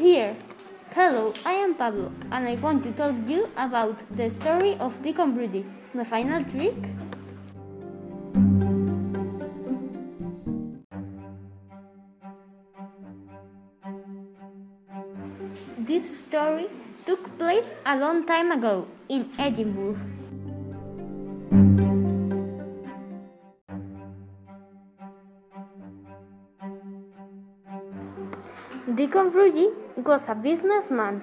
here. Hello, I am Pablo, and I want to tell you about the story of Deacon Brodie, my final trick. This story took place a long time ago in Edinburgh. Deacon Brodie was a businessman.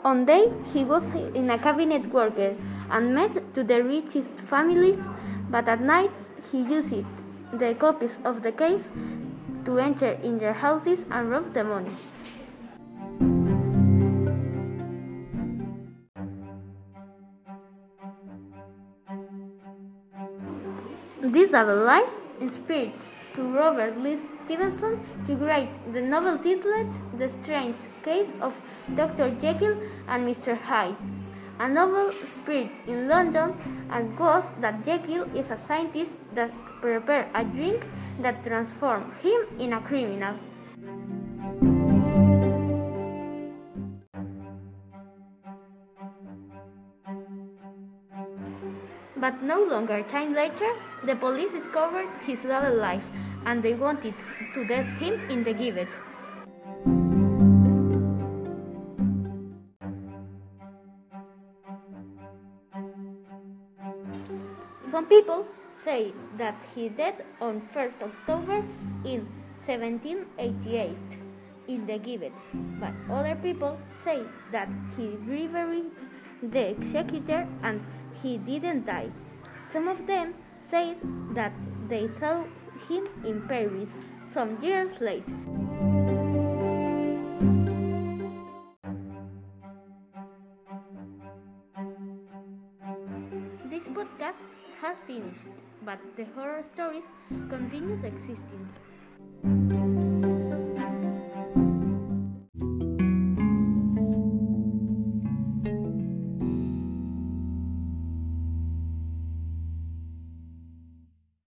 One day he was in a cabinet worker and met to the richest families, but at night he used the copies of the case to enter in their houses and rob the money. This double life inspired to Robert Louis Stevenson to write the novel titled The Strange Case of Dr. Jekyll and Mr. Hyde, a novel spread in London and was that Jekyll is a scientist that prepares a drink that transforms him in a criminal. But no longer time later, the police discovered his double life and they wanted to death him in the gibbet. Some people say that he died on 1st October in 1788 in the gibbet, but other people say that he bribed the executor and he didn't die. Some of them say that they saw him in Paris some years later. This podcast has finished, but the horror stories continues existing.